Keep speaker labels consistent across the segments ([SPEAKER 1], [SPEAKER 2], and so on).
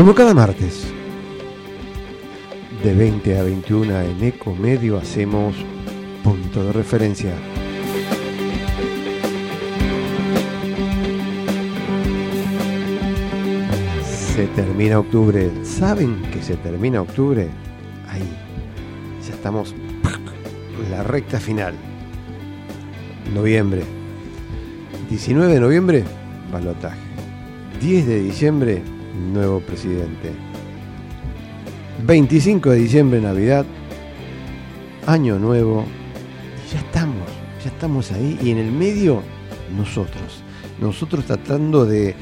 [SPEAKER 1] Como cada martes, de 20 a 21 en Eco Medio hacemos punto de referencia. Se termina octubre. ¿Saben que se termina octubre? Ahí. Ya estamos en la recta final. Noviembre. 19 de noviembre, balotaje. 10 de diciembre, nuevo presidente. 25 de diciembre, Navidad, Año Nuevo, ya estamos, ya estamos ahí, y en el medio nosotros, nosotros tratando de,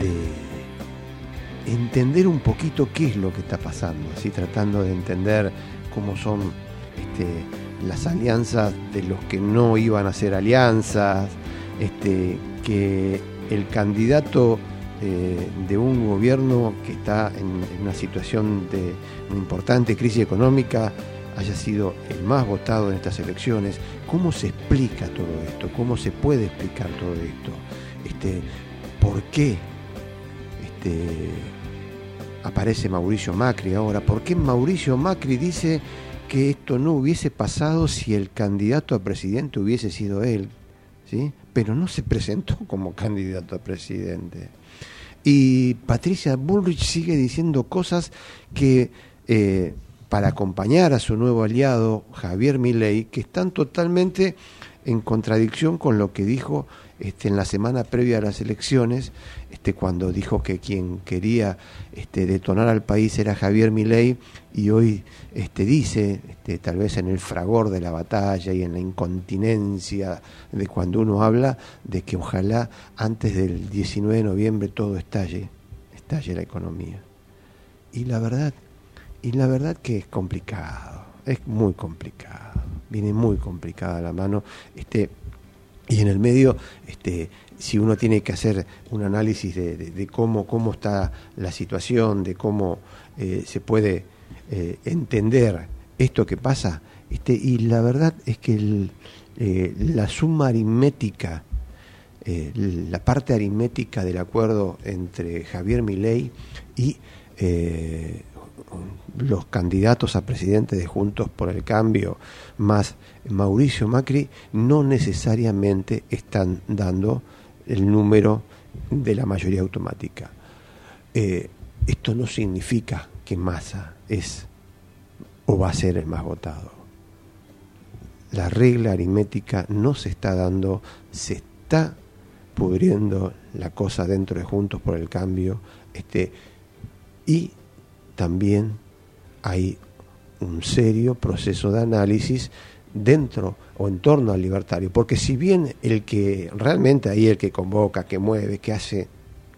[SPEAKER 1] de entender un poquito qué es lo que está pasando, así tratando de entender cómo son este, las alianzas de los que no iban a ser alianzas, este, que el candidato eh, de un gobierno que está en, una situación de una importante crisis económica haya sido el más votado en estas elecciones. ¿Cómo se explica todo esto? ¿Cómo se puede explicar todo esto? Este, ¿Por qué este, aparece Mauricio Macri ahora? ¿Por qué Mauricio Macri dice que esto no hubiese pasado si el candidato a presidente hubiese sido él? ¿sí? Pero no se presentó como candidato a presidente. Y Patricia Bullrich sigue diciendo cosas que eh, para acompañar a su nuevo aliado, Javier Milei, que están totalmente en contradicción con lo que dijo este, en la semana previa a las elecciones, este, cuando dijo que quien quería este, detonar al país era Javier Milei y hoy este, dice, este, tal vez en el fragor de la batalla y en la incontinencia de cuando uno habla, de que ojalá antes del 19 de noviembre todo estalle, estalle la economía. Y la verdad, y la verdad que es complicado, es muy complicado, viene muy complicada la mano. Este, y en el medio, este, si uno tiene que hacer un análisis de, cómo, cómo está la situación, de cómo eh, se puede eh, entender esto que pasa, este, y la verdad es que eh, la suma aritmética, la parte aritmética del acuerdo entre Javier Milei y los candidatos a presidente de Juntos por el Cambio más Mauricio Macri no necesariamente están dando el número de la mayoría automática. Eh, esto no significa que Massa es o va a ser el más votado. La regla aritmética no se está dando, se está pudriendo la cosa dentro de Juntos por el Cambio, este, y también hay un serio proceso de análisis dentro o en torno al libertario, porque si bien el que realmente ahí el que convoca, que mueve, que hace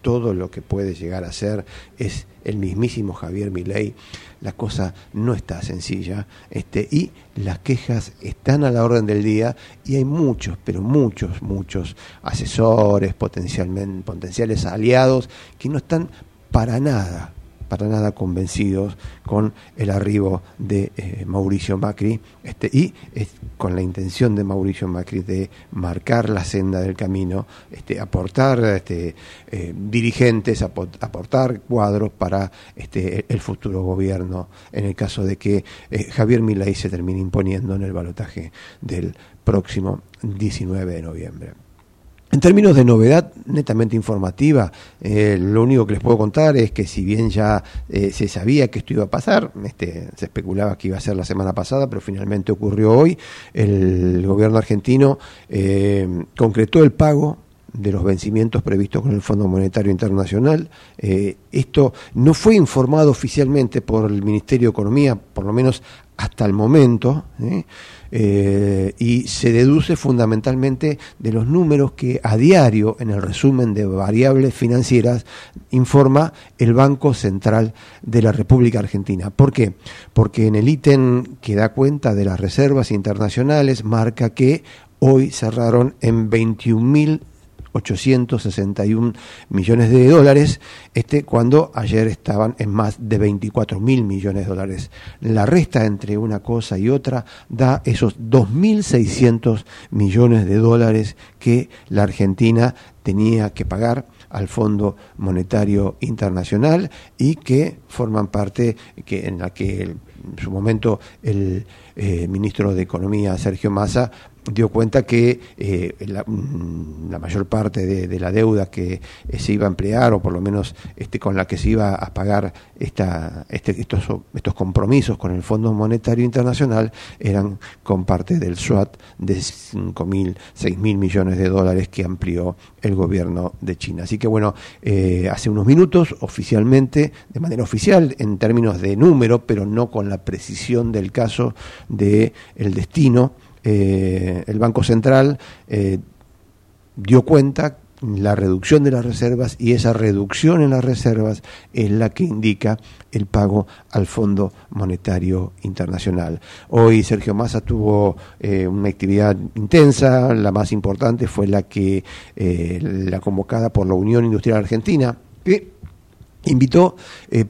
[SPEAKER 1] todo lo que puede llegar a ser es el mismísimo Javier Milei, la cosa no está sencilla, este, y las quejas están a la orden del día y hay muchos, pero muchos, muchos asesores, potencialmente, potenciales aliados que no están para nada para nada convencidos con el arribo de eh, Mauricio Macri este, y con la intención de Mauricio Macri de marcar la senda del camino, este, aportar este, eh, dirigentes, aportar cuadros para este, el futuro gobierno en el caso de que eh, Javier Milei se termine imponiendo en el balotaje del próximo 19 de noviembre. En términos de novedad netamente informativa, eh, lo único que les puedo contar es que si bien ya eh, se sabía que esto iba a pasar, este, se especulaba que iba a ser la semana pasada, pero finalmente ocurrió hoy, el gobierno argentino eh, concretó el pago de los vencimientos previstos con el Fondo Monetario Internacional. esto no fue informado oficialmente por el Ministerio de Economía, por lo menos hasta el momento. Y se deduce fundamentalmente de los números que a diario en el resumen de variables financieras informa el Banco Central de la República Argentina. ¿Por qué? Porque en el ítem que da cuenta de las reservas internacionales marca que hoy cerraron en 21.000 861 millones de dólares, este, cuando ayer estaban en más de 24 mil millones de dólares. La resta entre una cosa y otra da esos 2.600 millones de dólares que la Argentina tenía que pagar al Fondo Monetario Internacional y que forman parte que en la que en su momento el eh, ministro de Economía Sergio Massa dio cuenta que eh, mm, la, mayor parte de, la deuda que eh, se iba a emplear, o por lo menos este, con la que se iba a pagar esta, este, estos, estos compromisos con el Fondo Monetario Internacional, eran con parte del SWAT de 5.000, 6.000 millones de dólares que amplió el gobierno de China. Así que bueno, eh, hace unos minutos, oficialmente, de manera oficial, en términos de número, pero no con la precisión del caso de el destino, eh, el Banco Central eh, dio cuenta la reducción de las reservas y esa reducción en las reservas es la que indica el pago al Fondo Monetario Internacional. Hoy Sergio Massa tuvo eh, una actividad intensa, la más importante fue la que la convocada por la Unión Industrial Argentina, que invitó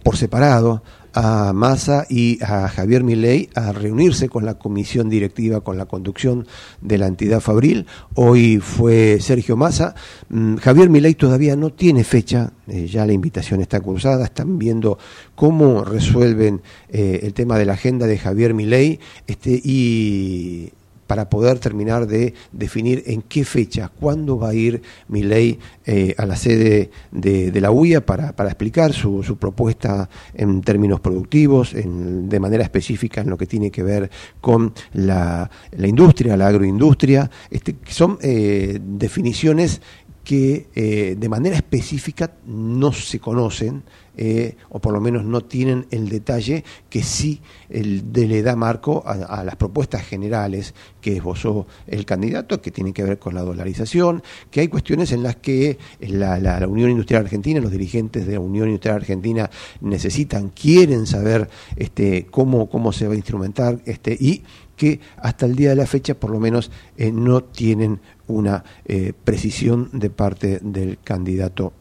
[SPEAKER 1] por separado a Massa y a Javier Milei a reunirse con la comisión directiva, con la conducción de la entidad Fabril. Hoy fue Sergio Massa. Mm, Javier Milei todavía no tiene fecha, eh, ya la invitación está cruzada, están viendo cómo resuelven eh, el tema de la agenda de Javier Milei este, y para poder terminar de definir en qué fecha, cuándo va a ir mi ley eh, a la sede de, la UIA para, explicar su, propuesta en términos productivos, de manera específica en lo que tiene que ver con la, industria, la agroindustria. Este, son eh, definiciones que eh, de manera específica no se conocen eh, o por lo menos no tienen el detalle que sí el, le da marco a, las propuestas generales que esbozó el candidato, que tienen que ver con la dolarización, que hay cuestiones en las que la, la, Unión Industrial Argentina, los dirigentes de la Unión Industrial Argentina necesitan, quieren saber este, cómo, cómo se va a instrumentar este, y que hasta el día de la fecha por lo menos eh, no tienen una eh, precisión de parte del candidato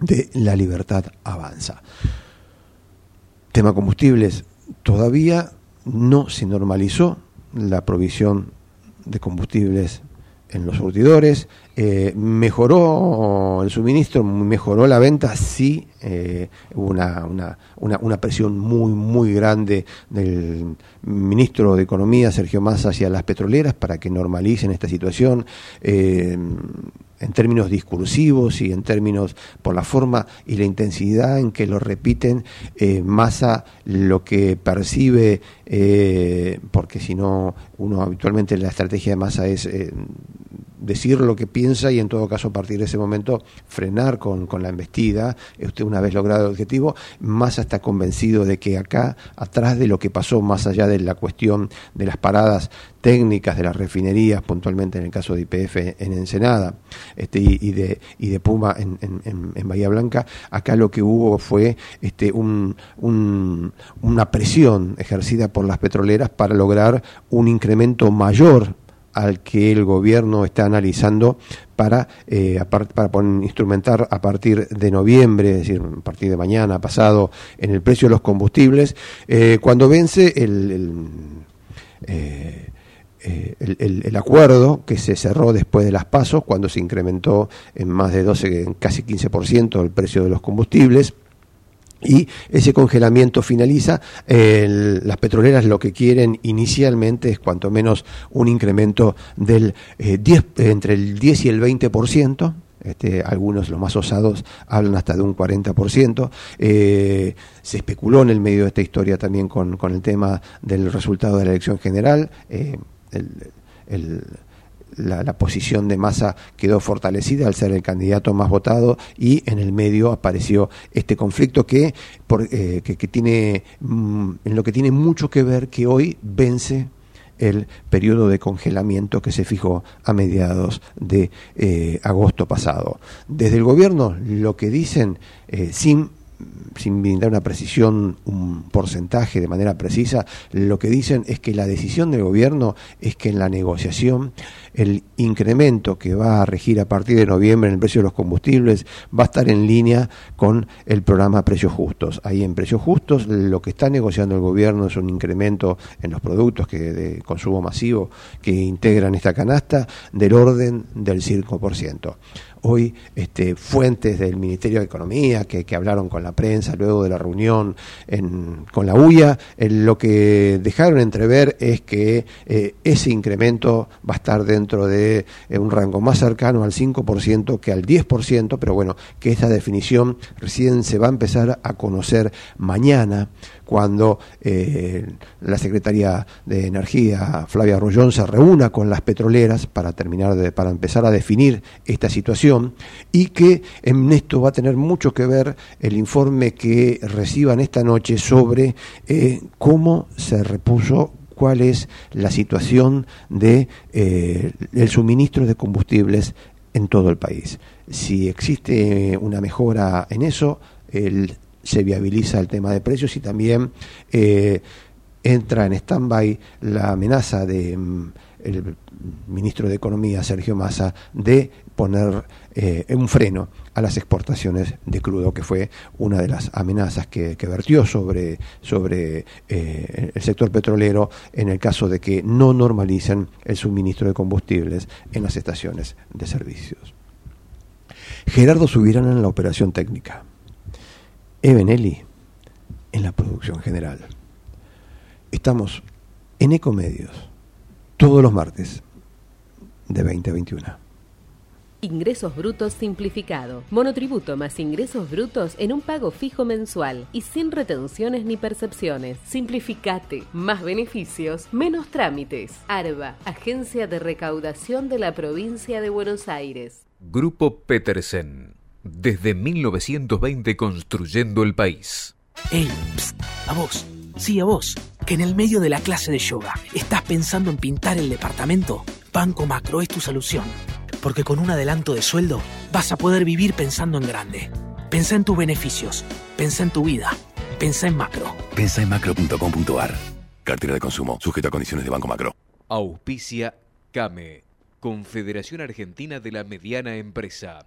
[SPEAKER 1] de la libertad avanza. Tema combustibles, todavía no se normalizó la provisión de combustibles en los surtidores, eh, mejoró el suministro, mejoró la venta, sí, eh, hubo una, una, una, presión muy, muy grande del ministro de Economía, Sergio Massa, hacia las petroleras para que normalicen esta situación. Eh, en términos discursivos y en términos por la forma y la intensidad en que lo repiten, eh, Massa lo que percibe, eh, porque si no, uno habitualmente la estrategia de Massa es eh, decir lo que piensa y en todo caso a partir de ese momento frenar con, con la embestida. Usted una vez logrado el objetivo, Massa está convencido de que acá, atrás de lo que pasó, más allá de la cuestión de las paradas técnicas de las refinerías, puntualmente en el caso de IPF en Ensenada este, y, de, y de Puma en, en, Bahía Blanca, acá lo que hubo fue este, un, una presión ejercida por las petroleras para lograr un incremento mayor al que el gobierno está analizando para, eh, para instrumentar a partir de noviembre, es decir, a partir de mañana pasado, en el precio de los combustibles, eh, cuando vence el, eh, eh, el, acuerdo que se cerró después de las pasos, cuando se incrementó en más de 12, en casi 15% el precio de los combustibles, y ese congelamiento finaliza. las petroleras lo que quieren inicialmente es cuanto menos un incremento del 10, eh, entre el 10 y el 20%. Este, algunos, los más osados, hablan hasta de un 40%. Eh, se especuló en el medio de esta historia también con, el tema del resultado de la elección general. Eh, el la, posición de Massa quedó fortalecida al ser el candidato más votado y en el medio apareció este conflicto que, eh, que, tiene mm, en lo que tiene mucho que ver que hoy vence el periodo de congelamiento que se fijó a mediados de eh, agosto pasado. Desde el gobierno lo que dicen, eh, sin sin brindar una precisión, un porcentaje de manera precisa, lo que dicen es que la decisión del gobierno es que en la negociación el incremento que va a regir a partir de noviembre en el precio de los combustibles va a estar en línea con el programa Precios Justos. Ahí en Precios Justos lo que está negociando el gobierno es un incremento en los productos que de consumo masivo que integran esta canasta del orden del 5% hoy este, fuentes del Ministerio de Economía que, hablaron con la prensa luego de la reunión con la UIA, lo que dejaron entrever es que eh, ese incremento va a estar dentro de eh, un rango más cercano al 5% que al 10%, pero bueno, que esa definición recién se va a empezar a conocer mañana cuando eh, la Secretaría de Energía, Flavia Rollón, se reúna con las petroleras para terminar de, para empezar a definir esta situación y que en esto va a tener mucho que ver el informe que reciban esta noche sobre eh, cómo se repuso cuál es la situación de eh, el suministro de combustibles en todo el país. Si existe una mejora en eso, el se viabiliza el tema de precios y también eh, entra en stand-by la amenaza del mm, ministro de Economía, Sergio Massa, de poner eh, un freno a las exportaciones de crudo, que fue una de las amenazas que, vertió sobre, sobre eh, el sector petrolero en el caso de que no normalicen el suministro de combustibles en las estaciones de servicios. Gerardo Subirán en la operación técnica. Ebenelli en la producción general. Estamos en Ecomedios todos los martes de 20 a 21.
[SPEAKER 2] Ingresos brutos simplificado. Monotributo más ingresos brutos en un pago fijo mensual y sin retenciones ni percepciones. Simplificate. Más beneficios, menos trámites. ARBA, Agencia de Recaudación de la Provincia de Buenos Aires.
[SPEAKER 3] Grupo Petersen desde 1920 construyendo el país.
[SPEAKER 4] ¡Ey! a vos. Sí, a vos. Que en el medio de la clase de yoga estás pensando en pintar el departamento. Banco Macro es tu solución. Porque con un adelanto de sueldo vas a poder vivir pensando en grande. Pensa en tus beneficios. Pensa en tu vida. Pensa en macro.
[SPEAKER 5] Pensa en macro.com.ar. Cartera de consumo. Sujeta a condiciones de Banco Macro.
[SPEAKER 3] Auspicia CAME. Confederación Argentina de la Mediana Empresa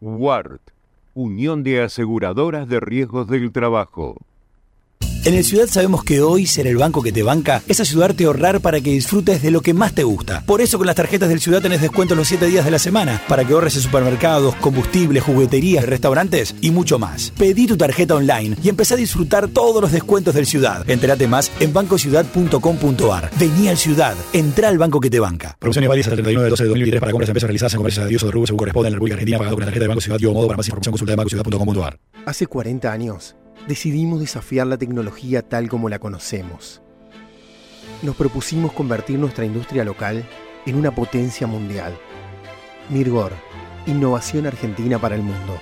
[SPEAKER 6] WART, Unión de Aseguradoras de Riesgos del Trabajo.
[SPEAKER 7] En el Ciudad sabemos que hoy ser el banco que te banca es ayudarte a ahorrar para que disfrutes de lo que más te gusta. Por eso con las tarjetas del Ciudad tenés descuento los 7 días de la semana para que ahorres en supermercados, combustibles, jugueterías, restaurantes y mucho más. Pedí tu tarjeta online y empecé a disfrutar todos los descuentos del Ciudad. Entérate más en bancociudad.com.ar. Vení al Ciudad, entra al banco que te banca.
[SPEAKER 8] Promociones válidas hasta el 31 de 12 de 2023 para compras en empresas realizadas en comercios de Dios o de rubro según corresponde en la República Argentina pagado con la tarjeta de Banco Ciudad y modo para más información consulta de bancociudad.com.ar.
[SPEAKER 9] Hace 40 años decidimos desafiar la tecnología tal como la conocemos. Nos propusimos convertir nuestra industria local en una potencia mundial. Mirgor, innovación argentina para el mundo.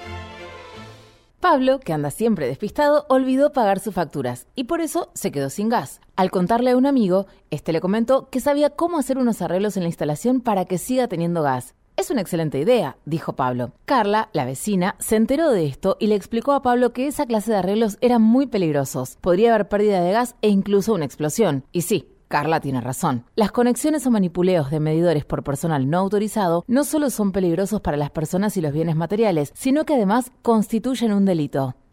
[SPEAKER 10] Pablo, que anda siempre despistado, olvidó pagar sus facturas y por eso se quedó sin gas. Al contarle a un amigo, este le comentó que sabía cómo hacer unos arreglos en la instalación para que siga teniendo gas. Es una excelente idea, dijo Pablo. Carla, la vecina, se enteró de esto y le explicó a Pablo que esa clase de arreglos eran muy peligrosos. Podría haber pérdida de gas e incluso una explosión. Y sí, Carla tiene razón. Las conexiones o manipuleos de medidores por personal no autorizado no solo son peligrosos para las personas y los bienes materiales, sino que además constituyen un delito.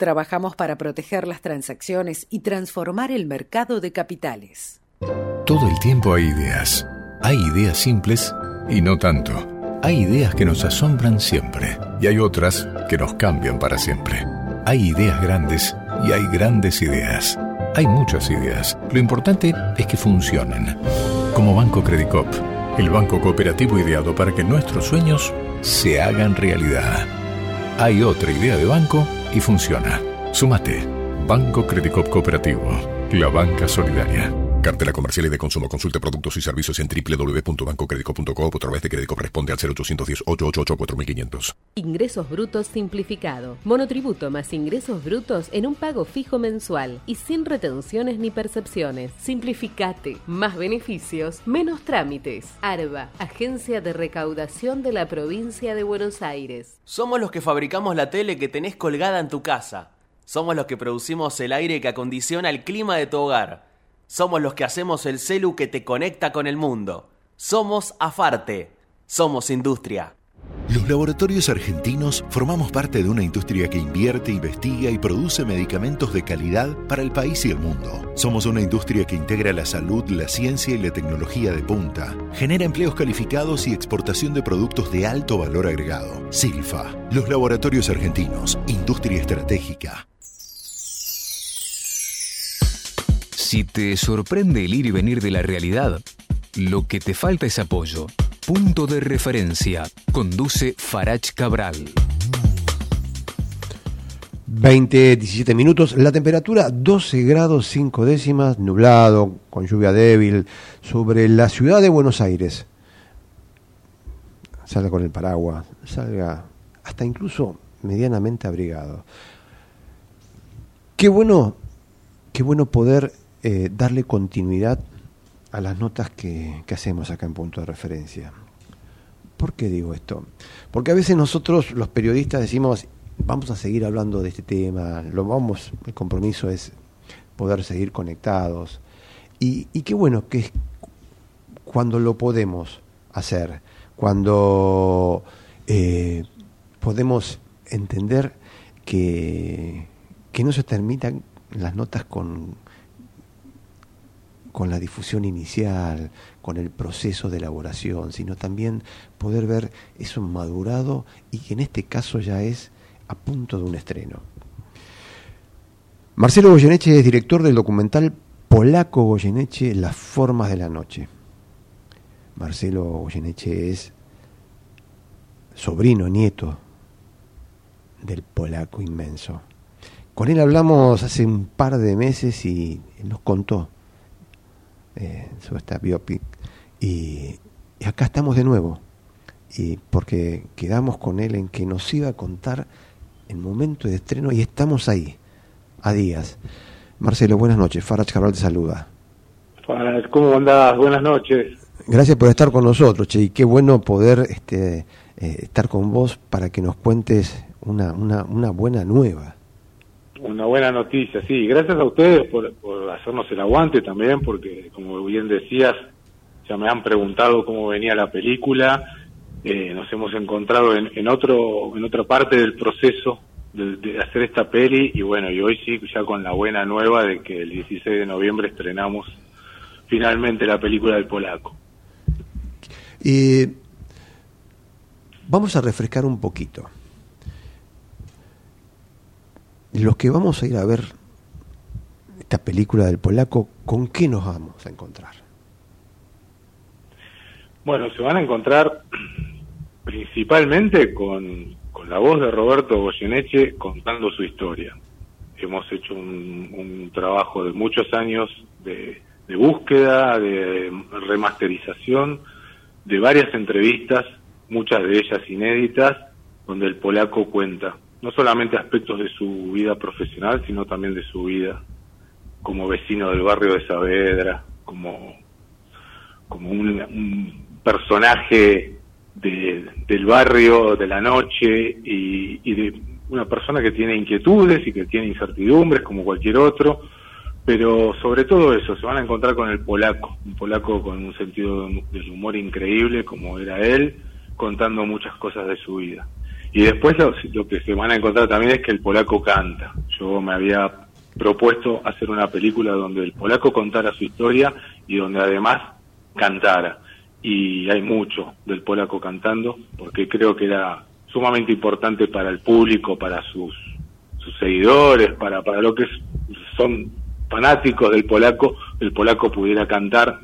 [SPEAKER 11] Trabajamos para proteger las transacciones y transformar el mercado de capitales.
[SPEAKER 12] Todo el tiempo hay ideas. Hay ideas simples y no tanto. Hay ideas que nos asombran siempre y hay otras que nos cambian para siempre. Hay ideas grandes y hay grandes ideas. Hay muchas ideas. Lo importante es que funcionen. Como Banco Credicop, el banco cooperativo ideado para que nuestros sueños se hagan realidad. Hay otra idea de banco y funciona. Sumate. Banco Credicop Cooperativo. La banca solidaria. Cartela comercial y de consumo. Consulte productos y servicios en www.bancocredico.com o a través de crédito responde al 0810 888 4500.
[SPEAKER 2] Ingresos brutos simplificado. Monotributo más ingresos brutos en un pago fijo mensual y sin retenciones ni percepciones. Simplificate. Más beneficios, menos trámites. ARBA, Agencia de Recaudación de la Provincia de Buenos Aires.
[SPEAKER 13] Somos los que fabricamos la tele que tenés colgada en tu casa. Somos los que producimos el aire que acondiciona el clima de tu hogar. Somos los que hacemos el celu que te conecta con el mundo. Somos Afarte. Somos industria.
[SPEAKER 14] Los laboratorios argentinos formamos parte de una industria que invierte, investiga y produce medicamentos de calidad para el país y el mundo. Somos una industria que integra la salud, la ciencia y la tecnología de punta. Genera empleos calificados y exportación de productos de alto valor agregado. Silfa. Los laboratorios argentinos. Industria estratégica.
[SPEAKER 3] Si te sorprende el ir y venir de la realidad, lo que te falta es apoyo. Punto de referencia. Conduce Farach Cabral.
[SPEAKER 1] 20, 17 minutos. La temperatura 12 grados 5 décimas, nublado, con lluvia débil, sobre la ciudad de Buenos Aires. Salga con el paraguas, salga hasta incluso medianamente abrigado. Qué bueno, qué bueno poder eh, darle continuidad a las notas que, hacemos acá en punto de referencia. ¿Por qué digo esto? Porque a veces nosotros los periodistas decimos, vamos a seguir hablando de este tema, lo vamos, el compromiso es poder seguir conectados. Y, qué bueno que es cuando lo podemos hacer, cuando eh, podemos entender que, que no se terminan las notas con, con la difusión inicial, con el proceso de elaboración, sino también poder ver eso madurado y que en este caso ya es a punto de un estreno. Marcelo Goyeneche es director del documental polaco Goyeneche, Las formas de la noche. Marcelo Goyeneche es sobrino, nieto del polaco inmenso. Con él hablamos hace un par de meses y nos contó eh, sobre esta biopic. Y, acá estamos de nuevo, y porque quedamos con él en que nos iba a contar el momento de estreno y estamos ahí, a días. Marcelo, buenas noches. Farach Cabral te saluda.
[SPEAKER 15] ¿cómo andás? Buenas noches.
[SPEAKER 1] Gracias por estar con nosotros, Che, y qué bueno poder este, eh, estar con vos para que nos cuentes una, una, una buena nueva.
[SPEAKER 15] Una buena noticia, sí. Gracias a ustedes por, por hacernos el aguante también, porque como bien decías, ya me han preguntado cómo venía la película. Eh, nos hemos encontrado en, en, otro en otra parte del proceso de, hacer esta peli y bueno, y hoy sí, ya con la buena nueva de que el 16 de noviembre estrenamos finalmente la película del polaco.
[SPEAKER 1] y vamos a refrescar un poquito los que vamos a ir a ver esta película del polaco, ¿con qué nos vamos a encontrar?
[SPEAKER 15] Bueno, se van a encontrar principalmente con, con la voz de Roberto Goyeneche contando su historia. Hemos hecho un, un trabajo de muchos años de, de búsqueda, de remasterización, de varias entrevistas, muchas de ellas inéditas, donde el polaco cuenta no solamente aspectos de su vida profesional, sino también de su vida como vecino del barrio de Saavedra, como, como un, un personaje de, del barrio, de la noche y, y de una persona que tiene inquietudes y que tiene incertidumbres como cualquier otro, pero sobre todo eso, se van a encontrar con el polaco, un polaco con un sentido del humor increíble como era él, contando muchas cosas de su vida. Y después lo, que se van a encontrar también es que el polaco canta. Yo me había propuesto hacer una película donde el polaco contara su historia y donde además cantara. Y hay mucho del polaco cantando, porque creo que era sumamente importante para el público, para sus, seguidores, para, para lo que son fanáticos del polaco, el polaco pudiera cantar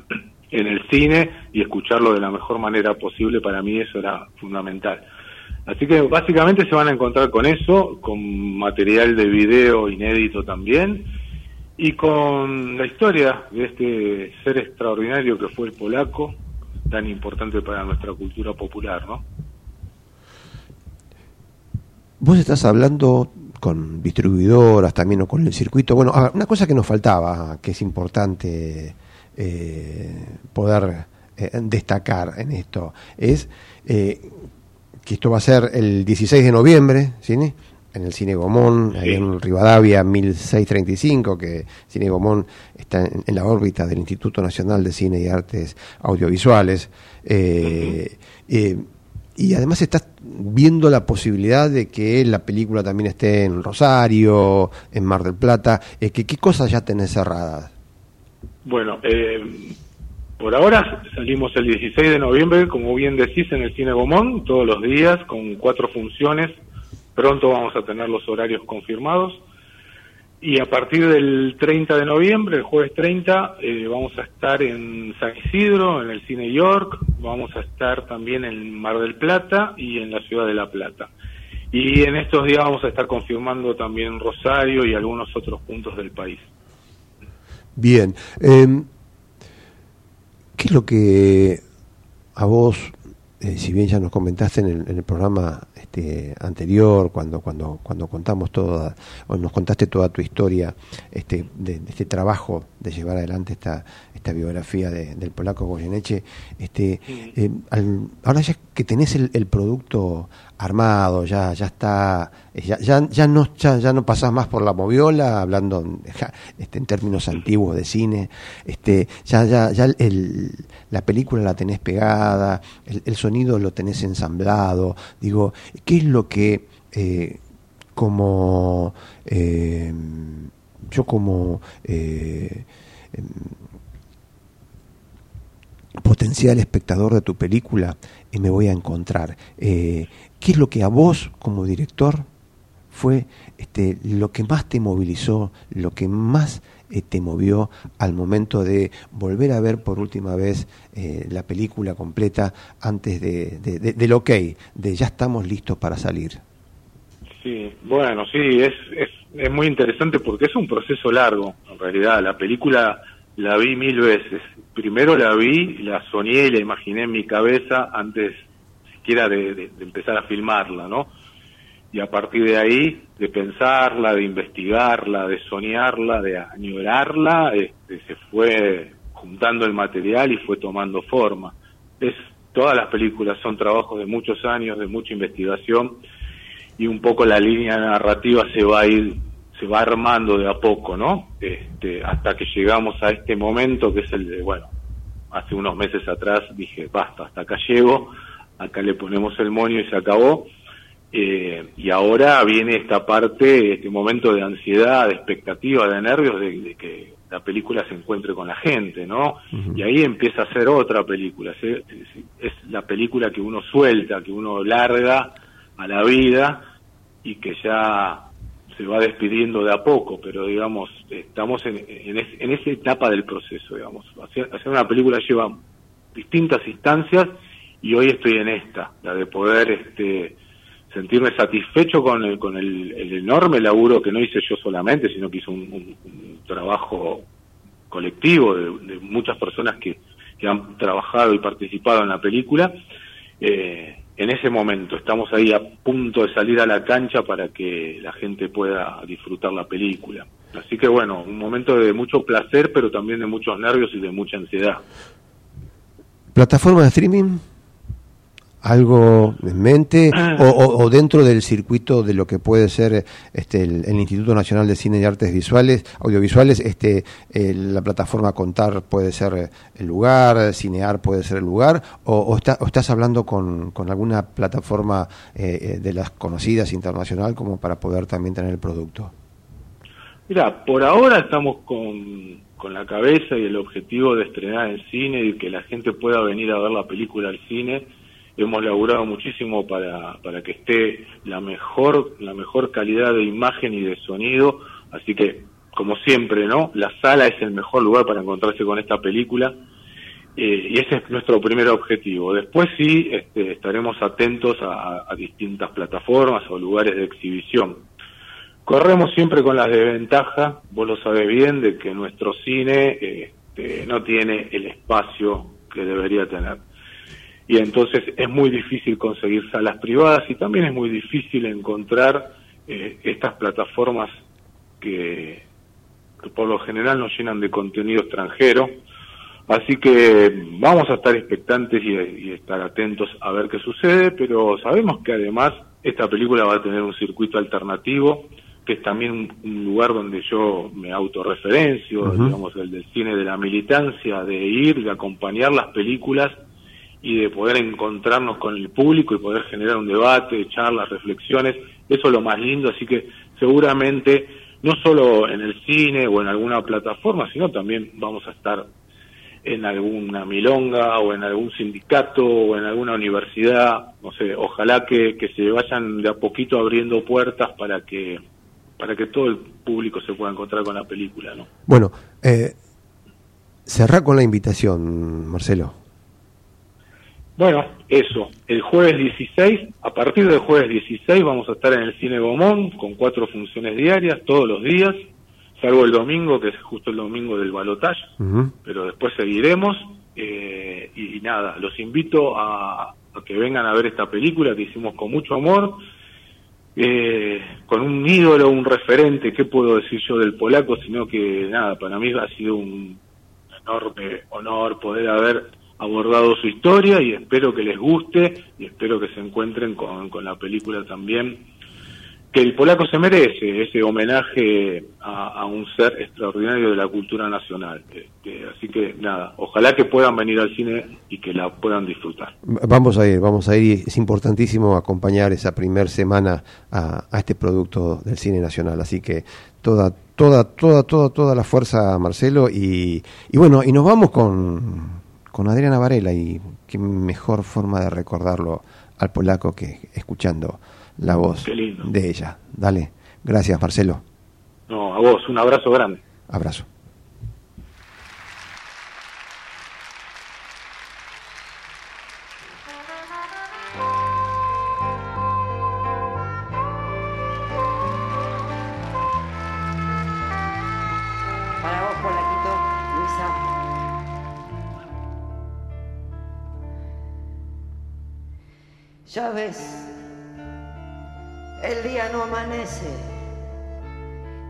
[SPEAKER 15] en el cine y escucharlo de la mejor manera posible, para mí eso era fundamental. Así que básicamente se van a encontrar con eso, con material de video inédito también, y con la historia de este ser extraordinario que fue el polaco, tan importante para nuestra cultura popular, ¿no?
[SPEAKER 1] Vos estás hablando con distribuidoras también o con el circuito. Bueno, una cosa que nos faltaba, que es importante eh, poder eh, destacar en esto, es eh, que esto va a ser el 16 de noviembre, ¿cine? en el Cine Gomón, ahí en Rivadavia 1635, que Cine Gomón está en, la órbita del Instituto Nacional de Cine y Artes Audiovisuales. Eh, eh, y además estás viendo la posibilidad de que la película también esté en Rosario, en Mar del Plata. Eh, ¿qué, ¿Qué cosas ya tenés cerradas?
[SPEAKER 15] Bueno, eh, por ahora salimos el 16 de noviembre, como bien decís, en el Cine Gomón, todos los días, con cuatro funciones. Pronto vamos a tener los horarios confirmados. Y a partir del 30 de noviembre, el jueves 30, eh, vamos a estar en San Isidro, en el Cine York, vamos a estar también en Mar del Plata y en la Ciudad de La Plata. Y en estos días vamos a estar confirmando también Rosario y algunos otros puntos del país.
[SPEAKER 1] Bien. Eh, ¿Qué es lo que a vos, eh, si bien ya nos comentaste en el, en el programa este, anterior, cuando, cuando, cuando contamos toda, o nos contaste toda tu historia este, de, de este trabajo de llevar adelante esta, esta biografía de, del polaco Goyeneche, este, eh, al, ahora ya que tenés el, el, producto armado, ya, ya está, ya, ya, ya no, ya, ya, no pasás más por la moviola, hablando este, en términos antiguos de cine, este, ya, ya, ya el, la película la tenés pegada, el, el, sonido lo tenés ensamblado, digo, ¿qué es lo que eh, como eh, yo como eh, potencial espectador de tu película me voy a encontrar. ¿Qué es lo que a vos como director fue este, lo que más te movilizó, lo que más eh, te movió al momento de volver a ver por última vez eh, la película completa antes de, de, de, del ok, de ya estamos listos para salir?
[SPEAKER 15] Sí, bueno, sí, es, es, es muy interesante porque es un proceso largo, en realidad. La película la vi mil veces. Primero la vi, la soñé y la imaginé en mi cabeza antes siquiera de, empezar a filmarla, ¿no? Y a partir de ahí, de pensarla, de investigarla, de soñarla, de añorarla, este, se fue juntando el material y fue tomando forma. Es, todas las películas son trabajos de muchos años, de mucha investigación, y un poco la línea narrativa se va a ir se va armando de a poco, ¿no? Este, hasta que llegamos a este momento que es el de, bueno, hace unos meses atrás dije, basta, hasta acá llego, acá le ponemos el moño y se acabó. Eh, y ahora viene esta parte, este momento de ansiedad, de expectativa, de nervios, de, de que la película se encuentre con la gente, ¿no? Uh -huh. Y ahí empieza a ser otra película, es, es la película que uno suelta, que uno larga a la vida y que ya se va despidiendo de a poco, pero digamos, estamos en, en, es, en esa etapa del proceso, digamos. Hacer, hacer, una película lleva distintas instancias y hoy estoy en esta, la de poder este, sentirme satisfecho con el, con el, enorme laburo que no hice yo solamente, sino que hice un, trabajo colectivo de, muchas personas que, que, han trabajado y participado en la película. Eh, en ese momento estamos ahí a punto de salir a la cancha para que la gente pueda disfrutar la película. Así que bueno, un momento de mucho placer, pero también de muchos nervios y de mucha ansiedad.
[SPEAKER 1] ¿Plataforma de streaming? Algo en mente o, dentro del circuito de lo que puede ser este, el, Instituto Nacional de Cine y Artes Visuales, Audiovisuales, este, la plataforma Contar puede ser el lugar, Cinear puede ser el lugar, o, estás hablando con, alguna plataforma eh, eh, de las conocidas internacional como para poder también tener el producto?
[SPEAKER 15] Mira, por ahora estamos con, con la cabeza y el objetivo de estrenar en cine y que la gente pueda venir a ver la película al cine hemos laburado muchísimo para, para que esté la mejor, la mejor calidad de imagen y de sonido, así que como siempre, ¿no? La sala es el mejor lugar para encontrarse con esta película eh, y ese es nuestro primer objetivo. Después sí este, estaremos atentos a, distintas plataformas o lugares de exhibición. Corremos siempre con las desventajas, vos lo sabés bien, de que nuestro cine este, no tiene el espacio que debería tener y entonces es muy difícil conseguir salas privadas y también es muy difícil encontrar eh, estas plataformas que, por lo general nos llenan de contenido extranjero. Así que vamos a estar expectantes y, estar atentos a ver qué sucede, pero sabemos que además esta película va a tener un circuito alternativo, que es también un, lugar donde yo me autorreferencio, digamos, el del cine de la militancia, de ir, de acompañar las películas y de poder encontrarnos con el público y poder generar un debate, charlas, reflexiones, eso es lo más lindo, así que seguramente no solo en el cine o en alguna plataforma, sino también vamos a estar en alguna milonga o en algún sindicato o en alguna universidad, no sé, ojalá que, que se vayan de a poquito abriendo puertas para que para que todo el público se pueda encontrar con la película, ¿no?
[SPEAKER 1] Bueno, eh, cerrá con la invitación, Marcelo.
[SPEAKER 15] Bueno, eso, el jueves 16, a partir del jueves 16 vamos a estar en el Cine Gomón con cuatro funciones diarias, todos los días, salvo el domingo, que es justo el domingo del balotaje, pero después seguiremos. Eh, y, nada, los invito a, que vengan a ver esta película que hicimos con mucho amor, eh, con un ídolo, un referente, ¿qué puedo decir yo del polaco? Sino que nada, para mí ha sido un enorme honor poder haber abordado su historia y espero que les guste y espero que se encuentren con, con la película también que el polaco se merece ese homenaje a, un ser extraordinario de la cultura nacional. Este, así que nada, ojalá que puedan venir al cine y que la puedan disfrutar.
[SPEAKER 1] Vamos a ir, vamos a ir. Es importantísimo acompañar esa primera semana a, a, este producto del cine nacional. Así que toda, toda, toda, toda, toda la fuerza, Marcelo. Y, y bueno, y nos vamos con con Adriana Varela y qué mejor forma de recordarlo al polaco que escuchando la voz de ella. Dale, gracias Marcelo.
[SPEAKER 15] No, a vos, un abrazo grande.
[SPEAKER 1] Abrazo.
[SPEAKER 16] Ya ves, el día no amanece.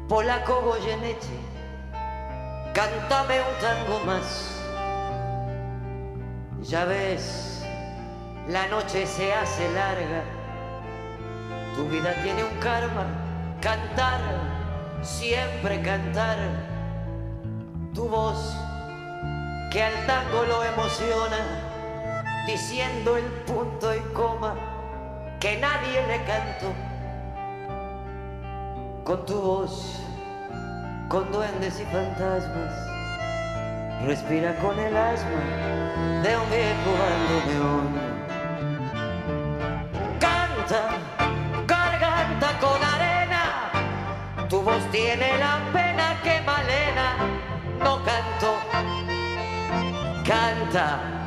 [SPEAKER 16] Polaco Goyeneche, cántame un tango más. Ya ves, la noche se hace larga. Tu vida tiene un karma, cantar, siempre cantar. Tu voz que al tango lo emociona diciendo el punto y coma que nadie le cantó. Con tu voz, con duendes y fantasmas, respira con el asma de un viejo bandoneón. Canta, garganta con arena, tu voz tiene la pena que Malena no cantó. Canta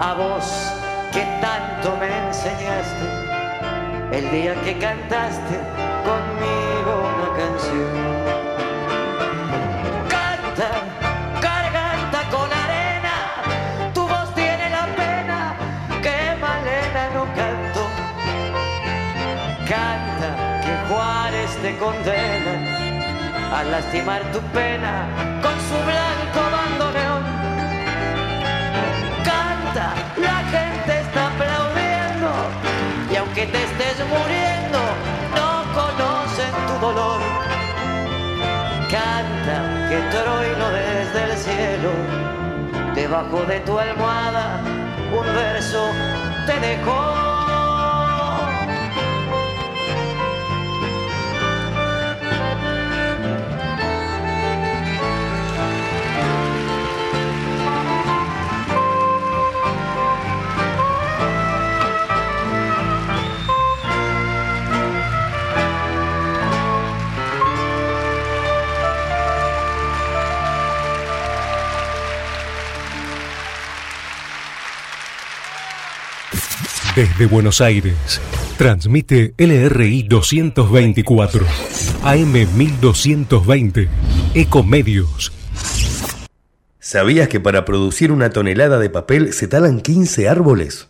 [SPEAKER 16] a vos que tanto me enseñaste el día que cantaste conmigo una canción. Canta, garganta con arena, tu voz tiene la pena que Malena no cantó. Canta que Juárez te condena a lastimar tu pena aunque te estés muriendo, no conocen tu dolor. Canta que trueno desde el cielo, debajo de tu almohada, un verso te dejó.
[SPEAKER 3] Desde Buenos Aires, transmite LRI 224, AM 1220, Ecomedios.
[SPEAKER 17] ¿Sabías que para producir una tonelada de papel se talan 15 árboles?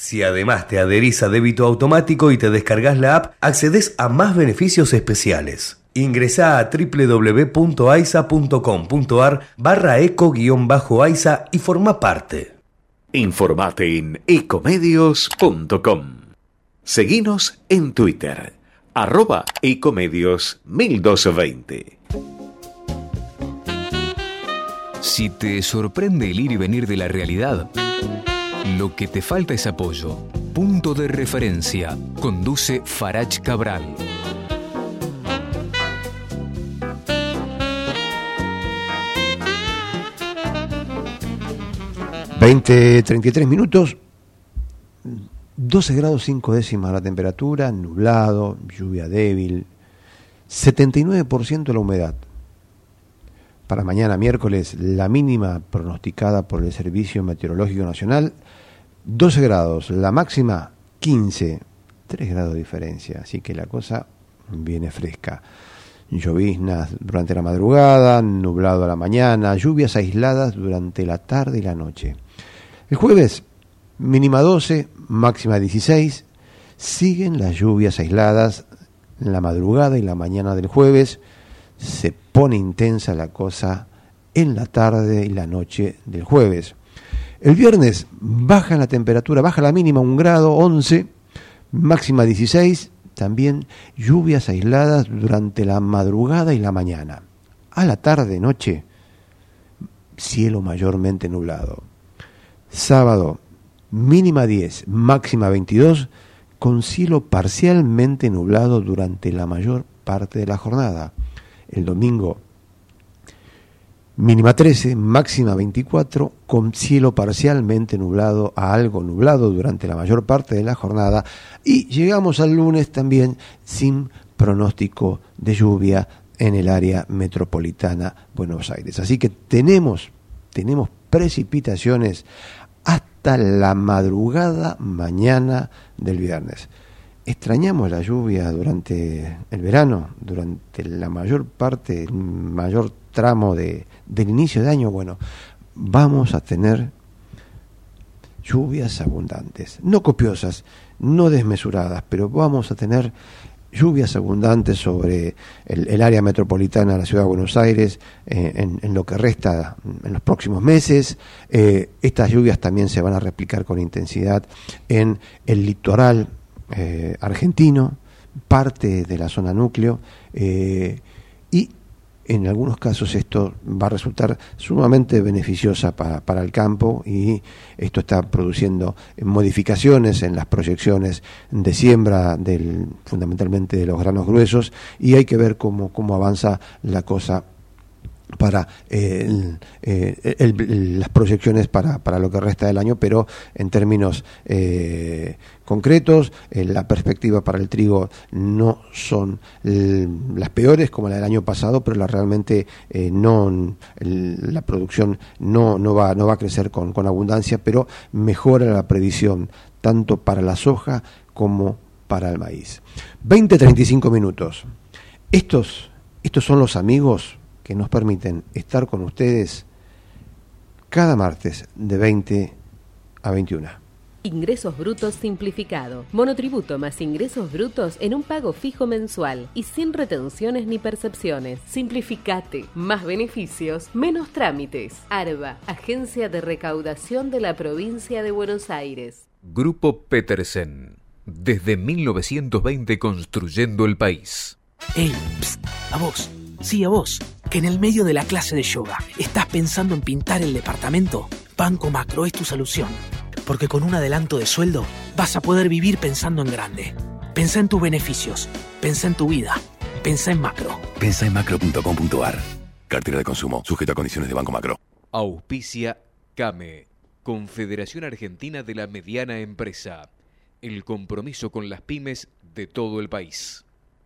[SPEAKER 17] Si además te adherís a débito automático y te descargas la app, accedes a más beneficios especiales. Ingresá a www.aisa.com.ar barra eco-aisa y forma parte.
[SPEAKER 18] Informate en ecomedios.com. Seguinos en Twitter, arroba ecomedios 1220.
[SPEAKER 19] Si te sorprende el ir y venir de la realidad, lo que te falta es apoyo. Punto de referencia. Conduce Farach Cabral.
[SPEAKER 1] 20, 33 minutos, 12 grados 5 décimas la temperatura, nublado, lluvia débil, 79% la humedad. Para mañana miércoles, la mínima pronosticada por el Servicio Meteorológico Nacional, 12 grados, la máxima 15, 3 grados de diferencia, así que la cosa viene fresca. Lloviznas durante la madrugada, nublado a la mañana, lluvias aisladas durante la tarde y la noche. El jueves, mínima 12, máxima 16. Siguen las lluvias aisladas la madrugada y la mañana del jueves. Se pone intensa la cosa en la tarde y la noche del jueves. El viernes baja la temperatura, baja la mínima un grado, 11, máxima 16. También lluvias aisladas durante la madrugada y la mañana. A la tarde, noche, cielo mayormente nublado. Sábado, mínima 10, máxima 22, con cielo parcialmente nublado durante la mayor parte de la jornada. El domingo, mínima 13, máxima 24, con cielo parcialmente nublado a algo nublado durante la mayor parte de la jornada. Y llegamos al lunes también sin pronóstico de lluvia en el área metropolitana Buenos Aires. Así que tenemos, tenemos precipitaciones hasta la madrugada mañana del viernes. Extrañamos la lluvia durante el verano, durante la mayor parte, mayor tramo de, del inicio de año. Bueno, vamos a tener lluvias abundantes, no copiosas, no desmesuradas, pero vamos a tener lluvias abundantes sobre el, área metropolitana de la ciudad de Buenos Aires eh, en, lo que resta en los próximos meses. Eh, estas lluvias también se van a replicar con intensidad en el litoral eh, argentino, parte de la zona núcleo, en algunos casos esto va a resultar sumamente beneficiosa para, para, el campo y esto está produciendo modificaciones en las proyecciones de siembra del, fundamentalmente de los granos gruesos y hay que ver cómo, cómo avanza la cosa para eh, las proyecciones para, para, lo que resta del año, pero en términos eh, concretos, eh, la perspectiva para el trigo no son las peores como la del año pasado, pero la, realmente no la producción no, no, va, no va a crecer con, con abundancia, pero mejora la previsión tanto para la soja como para el maíz. 20-35 minutos. Estos, estos son los amigos que nos permiten estar con ustedes cada martes de 20 a 21.
[SPEAKER 2] Ingresos brutos simplificado. Monotributo más ingresos brutos en un pago fijo mensual y sin retenciones ni percepciones. Simplificate. Más beneficios, menos trámites. ARBA, Agencia de Recaudación de la Provincia de Buenos Aires.
[SPEAKER 19] Grupo Petersen. Desde 1920 construyendo el país.
[SPEAKER 4] ¡Ey! ¡A vos! Sí, a vos, que en el medio de la clase de yoga estás pensando en pintar el departamento. Banco Macro es tu solución. Porque con un adelanto de sueldo vas a poder vivir pensando en grande. Pensa en tus beneficios. Pensa en tu vida. Pensa en macro.
[SPEAKER 5] Pensa en macro.com.ar. Cartera de consumo. Sujeta a condiciones de Banco Macro.
[SPEAKER 19] Auspicia CAME. Confederación Argentina de la Mediana Empresa. El compromiso con las pymes de todo el país.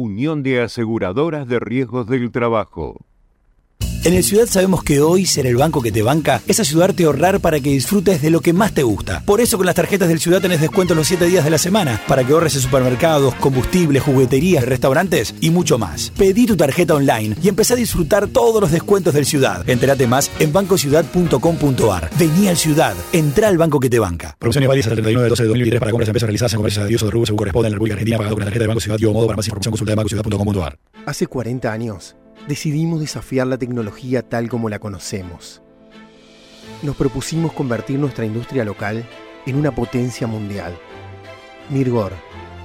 [SPEAKER 6] Unión de Aseguradoras de Riesgos del Trabajo.
[SPEAKER 7] En el Ciudad sabemos que hoy ser el banco que te banca es ayudarte a ahorrar para que disfrutes de lo que más te gusta. Por eso con las tarjetas del Ciudad tenés descuento los 7 días de la semana para que ahorres en supermercados, combustibles, jugueterías, restaurantes y mucho más. Pedí tu tarjeta online y empecé a disfrutar todos los descuentos del Ciudad. Entérate más en bancociudad.com.ar. Vení al Ciudad, entra al banco que te banca.
[SPEAKER 8] Promociones válidas hasta el 31 de 12 de 2023 para compras en empresas realizadas en comercios de Dios o de Rubio según corresponde en la República Argentina pagado con la tarjeta de Banco Ciudad y modo para más información consulta de bancociudad.com.ar.
[SPEAKER 9] Hace 40 años decidimos desafiar la tecnología tal como la conocemos. Nos propusimos convertir nuestra industria local en una potencia mundial. Mirgor,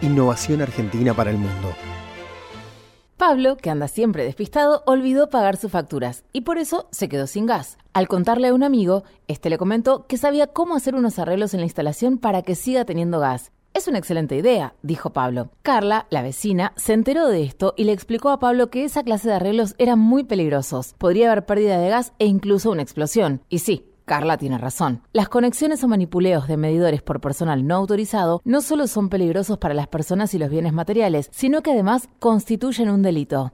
[SPEAKER 9] innovación argentina para el mundo.
[SPEAKER 10] Pablo, que anda siempre despistado, olvidó pagar sus facturas y por eso se quedó sin gas. Al contarle a un amigo, este le comentó que sabía cómo hacer unos arreglos en la instalación para que siga teniendo gas. Es una excelente idea, dijo Pablo. Carla, la vecina, se enteró de esto y le explicó a Pablo que esa clase de arreglos eran muy peligrosos. Podría haber pérdida de gas e incluso una explosión. Y sí, Carla tiene razón. Las conexiones o manipuleos de medidores por personal no autorizado no solo son peligrosos para las personas y los bienes materiales, sino que además constituyen un delito.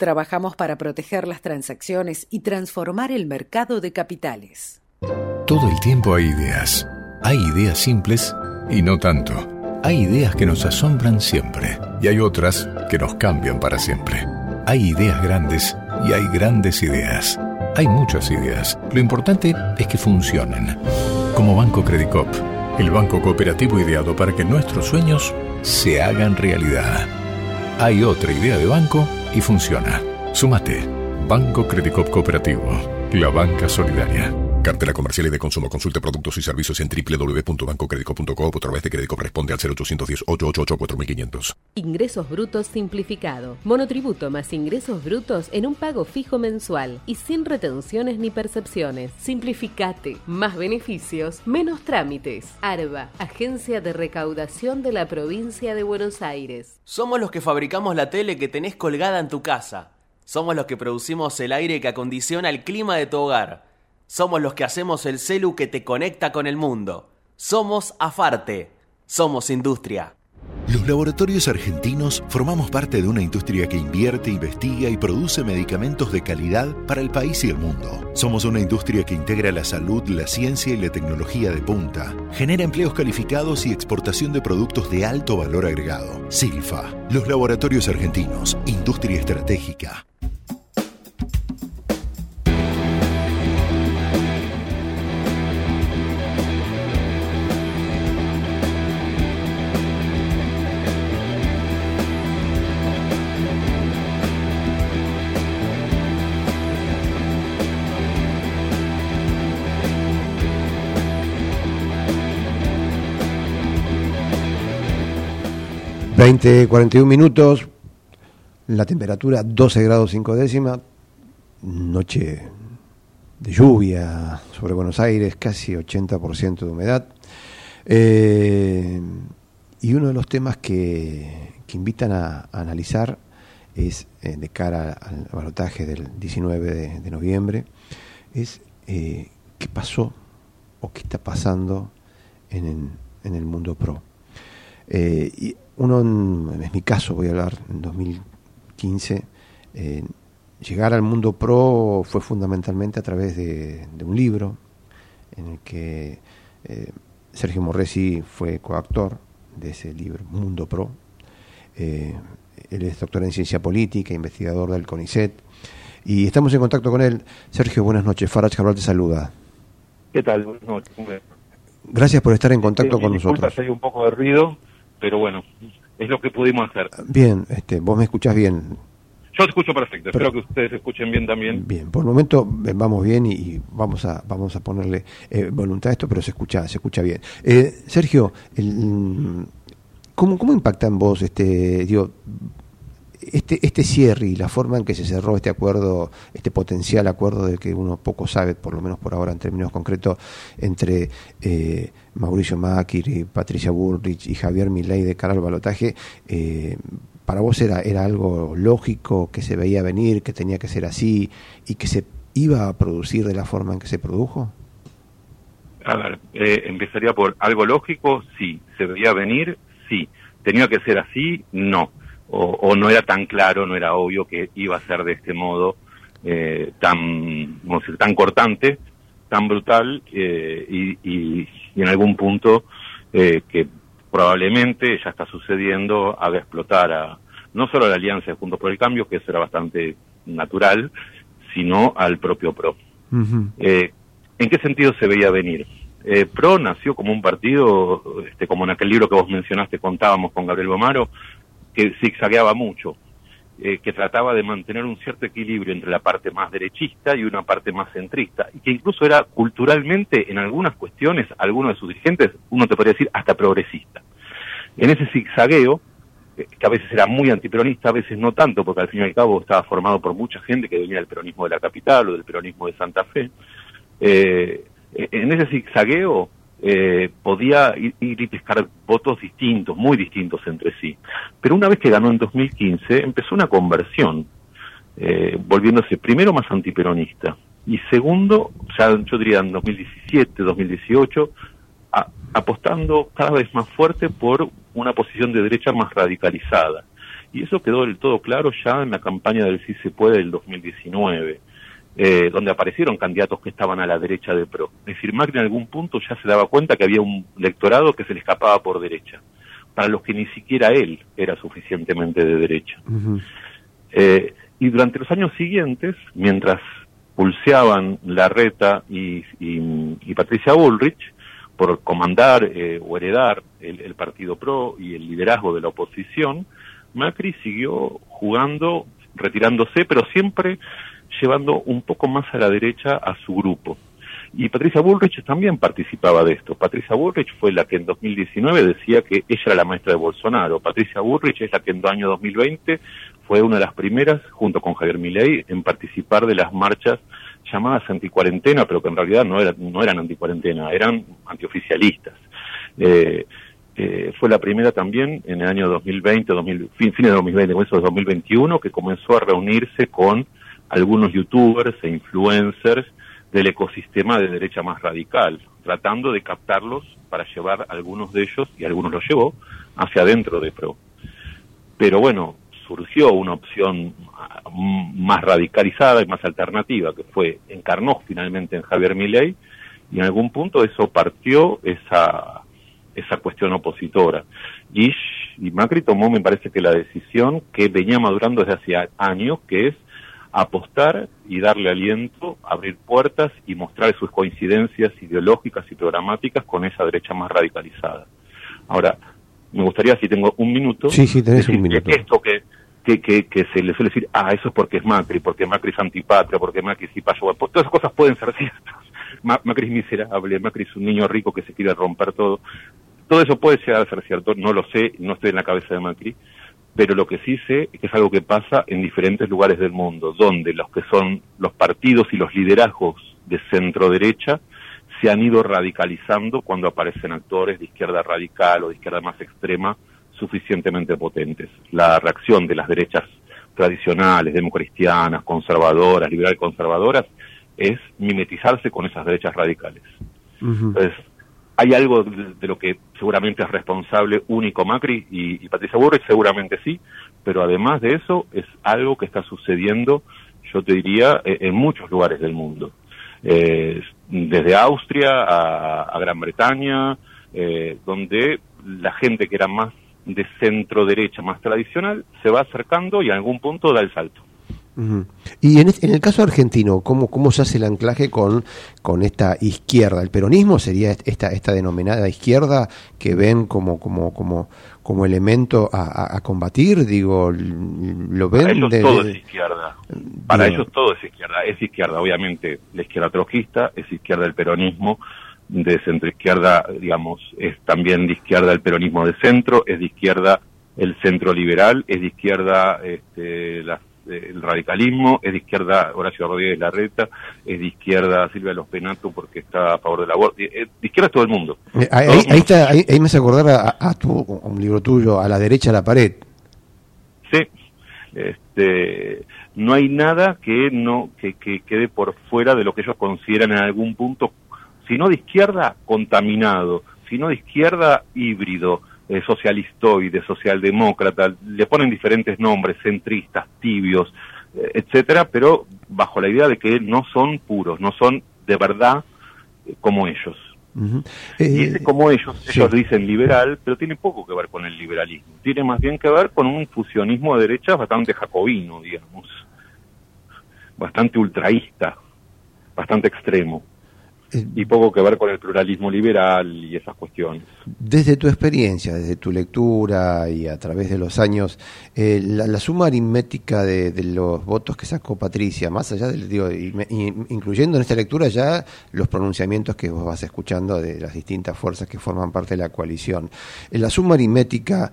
[SPEAKER 11] Trabajamos para proteger las transacciones y transformar el mercado de capitales.
[SPEAKER 12] Todo el tiempo hay ideas. Hay ideas simples y no tanto. Hay ideas que nos asombran siempre y hay otras que nos cambian para siempre. Hay ideas grandes y hay grandes ideas. Hay muchas ideas. Lo importante es que funcionen. Como Banco Credicop, el banco cooperativo ideado para que nuestros sueños se hagan realidad. Hay otra idea de banco y funciona. Sumate. Banco Credicop Cooperativo. La banca solidaria. Cartela comercial y de consumo. Consulte productos y servicios en www.bancocredico.com o a través de crédito responde al 0810 888 4500.
[SPEAKER 2] Ingresos brutos simplificado. Monotributo más ingresos brutos en un pago fijo mensual y sin retenciones ni percepciones. Simplificate. Más beneficios, menos trámites. ARBA, Agencia de Recaudación de la Provincia de Buenos Aires.
[SPEAKER 13] Somos los que fabricamos la tele que tenés colgada en tu casa. Somos los que producimos el aire que acondiciona el clima de tu hogar. Somos los que hacemos el celu que te conecta con el mundo. Somos Afarte. Somos industria.
[SPEAKER 14] Los laboratorios argentinos formamos parte de una industria que invierte, investiga y produce medicamentos de calidad para el país y el mundo. Somos una industria que integra la salud, la ciencia y la tecnología de punta. Genera empleos calificados y exportación de productos de alto valor agregado. Silfa. Los laboratorios argentinos. Industria estratégica.
[SPEAKER 1] 20, 41 minutos, la temperatura 12 grados 5 décimas, noche de lluvia sobre Buenos Aires, casi 80% de humedad. Eh, y uno de los temas que, invitan a, analizar es, eh, de cara al balotaje del 19 de, noviembre, es eh, qué pasó o qué está pasando en, en el mundo pro. Y uno, en, mi caso voy a hablar, en 2015, eh, llegar al mundo pro fue fundamentalmente a través de, un libro en el que eh, Sergio Morresi fue coactor de ese libro, Mundo Pro. Eh, él es doctor en ciencia política, investigador del CONICET, y estamos en contacto con él. Sergio, buenas noches. Farage Cabral te saluda.
[SPEAKER 20] ¿Qué tal? Buenas noches.
[SPEAKER 1] Gracias por estar en contacto con nosotros.
[SPEAKER 20] hay un poco de ruido pero bueno, es lo que pudimos hacer.
[SPEAKER 1] Bien, este, vos me escuchás bien.
[SPEAKER 20] Yo te escucho perfecto, espero que ustedes escuchen bien también.
[SPEAKER 1] Bien, por el momento eh, vamos bien y, vamos a vamos a ponerle eh, voluntad a esto, pero se escucha se escucha bien. Eh, Sergio, el, ¿cómo, ¿cómo impacta en vos este, digo, este, este cierre y la forma en que se cerró este acuerdo, este potencial acuerdo del que uno poco sabe, por lo menos por ahora en términos concretos, entre eh, Mauricio Macri, Patricia Bullrich y Javier Milei de cara al balotaje, eh, ¿para vos era, era algo lógico, que se veía venir, que tenía que ser así y que se iba a producir de la forma en que se produjo?
[SPEAKER 20] A ver, eh, empezaría por algo lógico, sí. ¿Se veía venir? Sí. ¿Tenía que ser así? No o, no era tan claro, no era obvio que iba a ser de este modo eh, tan, tan cortante, tan brutal eh, y, en algún punto eh, que probablemente ya está sucediendo haga explotar a no solo a la alianza de Juntos por el Cambio, que eso era bastante natural, sino al propio PRO. ¿En qué sentido se veía venir? PRO nació como un partido, este, como en aquel libro que vos mencionaste, contábamos con Gabriel Bomaro, que zigzagueaba mucho, eh, que trataba de mantener un cierto equilibrio entre la parte más derechista y una parte más centrista, y que incluso era culturalmente, en algunas cuestiones, algunos de sus dirigentes, uno te podría decir, hasta progresista. En ese zigzagueo, eh, que a veces era muy antiperonista, a veces no tanto, porque al fin y al cabo estaba formado por mucha gente que venía del peronismo de la capital o del peronismo de Santa Fe. Eh, en ese zigzagueo eh, podía ir, y pescar votos distintos, muy distintos entre sí. Pero una vez que ganó en 2015, empezó una conversión, eh, volviéndose primero más antiperonista y segundo, ya yo diría en 2017, 2018, apostando cada vez más fuerte por una posición de derecha más radicalizada. Y eso quedó del todo claro ya en la campaña del Sí se puede del 2019, eh, donde aparecieron candidatos que estaban a la derecha de PRO. Es decir, Macri en algún punto ya se daba cuenta que había un electorado que se le escapaba por derecha, para los que ni siquiera él era suficientemente de derecha. Eh, y durante los años siguientes, mientras pulseaban Larreta y, y, Patricia Bullrich por comandar eh, o heredar el, Partido PRO y el liderazgo de la oposición, Macri siguió jugando, retirándose, pero siempre llevando un poco más a la derecha a su grupo. Y Patricia Bullrich también participaba de esto. Patricia Bullrich fue la que en 2019 decía que ella era la maestra de Bolsonaro. Patricia Bullrich es la que en el año 2020 fue una de las primeras, junto con Javier Milei, en participar de las marchas llamadas anticuarentena, pero que en realidad no, era, no eran anticuarentena, eran antioficialistas. Eh, eh, fue la primera también en el año 2020, 2000, fin, fines de 2020, comienzo de 2021, que comenzó a reunirse con algunos youtubers e influencers del ecosistema de derecha más radical, tratando de captarlos para llevar algunos de ellos, y algunos los llevó, hacia adentro de PRO. Pero bueno, surgió una opción más radicalizada y más alternativa, que fue, encarnó finalmente en Javier Milei, y en algún punto eso partió esa, esa cuestión opositora. Y, y Macri tomó, me parece que la decisión que venía madurando desde hace años, que es apostar y darle aliento, abrir puertas y mostrar sus coincidencias ideológicas y programáticas con esa derecha más radicalizada. Ahora, me gustaría, si tengo un minuto,
[SPEAKER 1] sí, sí, tenés un minuto.
[SPEAKER 20] esto que que, que, que, se le suele decir, ah, eso es porque es Macri, porque Macri es antipatria, porque Macri es payo. Pues todas esas cosas pueden ser ciertas. Macri es miserable, Macri es un niño rico que se quiere romper todo. Todo eso puede llegar a ser cierto, no lo sé, no estoy en la cabeza de Macri, pero lo que sí sé es que es algo que pasa en diferentes lugares del mundo, donde los que son los partidos y los liderazgos de centro derecha se han ido radicalizando cuando aparecen actores de izquierda radical o de izquierda más extrema suficientemente potentes. La reacción de las derechas tradicionales, democristianas, conservadoras, liberal conservadoras, es mimetizarse con esas derechas radicales. Entonces, hay algo de, lo que seguramente es responsable único Macri y, Patricia Burrich, seguramente sí, pero además de eso es algo que está sucediendo, yo te diría, e, en, muchos lugares del mundo. Eh, desde Austria a, Gran Bretaña, eh, donde la gente que era más de centro derecha más tradicional se va acercando y en algún punto da el salto.
[SPEAKER 1] Y en, en, el caso argentino, ¿cómo, ¿cómo se hace el anclaje con, con esta izquierda? ¿El peronismo sería esta, esta denominada izquierda que ven como, como, como, como elemento a, combatir? Digo, ¿lo ven?
[SPEAKER 20] Para ellos todo es izquierda. Para ellos todo es izquierda. Es izquierda, obviamente, la izquierda trojista, es izquierda el peronismo, de centro izquierda, digamos, es también de izquierda el peronismo de centro, es de izquierda el centro liberal, es de izquierda este, el radicalismo, es de izquierda Horacio Rodríguez Larreta, es de izquierda Silvia Los Penato porque está a favor del aborto, de izquierda es todo el mundo.
[SPEAKER 1] Eh, ahí, está, ahí, me hace acordar a, tu, un libro tuyo, A la derecha de la pared.
[SPEAKER 20] Sí, este, no hay nada que no que, que quede por fuera de lo que ellos consideran en algún punto sino de izquierda, contaminado, sino de izquierda, híbrido, eh, socialistoide, socialdemócrata, le ponen diferentes nombres, centristas, tibios, eh, etcétera, pero bajo la idea de que no son puros, no son de verdad eh, como ellos. y ese como ellos, ellos dicen liberal, pero tiene poco que ver con el liberalismo, tiene más bien que ver con un fusionismo de derecha bastante jacobino, digamos, bastante ultraísta, bastante extremo. Eh, y poco que ver con el pluralismo liberal y esas cuestiones.
[SPEAKER 1] Desde tu experiencia, desde tu lectura y a través de los años, eh, la, suma aritmética de, los votos que sacó Patricia, más allá del, digo, incluyendo en esta lectura ya los pronunciamientos que vos vas escuchando de las distintas fuerzas que forman parte de la coalición, eh, la suma aritmética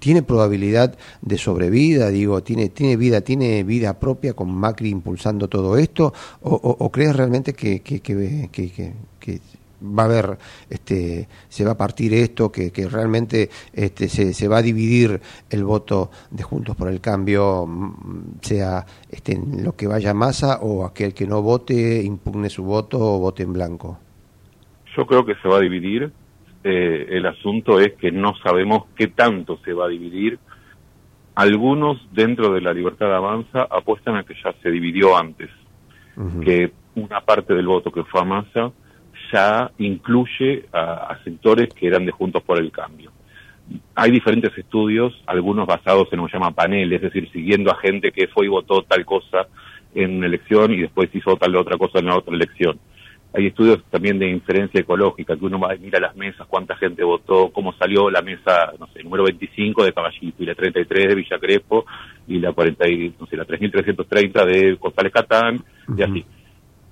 [SPEAKER 1] tiene probabilidad de sobrevida, digo, tiene, tiene vida, tiene vida propia con Macri impulsando todo esto, o, crees realmente que, que, que, que va a haber, este, se va a partir esto, que, que realmente este, se, se, va a dividir el voto de Juntos por el Cambio, mm, sea este, en lo que vaya masa o aquel que no vote, impugne su voto o vote en blanco?
[SPEAKER 20] Yo creo que se va a dividir. Eh, el asunto es que no sabemos qué tanto se va a dividir. Algunos dentro de la libertad de avanza apuestan a que ya se dividió antes, que una parte del voto que fue a masa ya incluye a, sectores que eran de Juntos por el Cambio. Hay diferentes estudios, algunos basados en lo que se llama panel, es decir, siguiendo a gente que fue y votó tal cosa en una elección y después hizo tal otra cosa en la otra elección. Hay estudios también de inferencia ecológica, que uno va y mira las mesas, cuánta gente votó, cómo salió la mesa, no sé, número 25 de Caballito y la 33 de Villa Crespo y la 40 no sé, la 3330 de González Catán y así.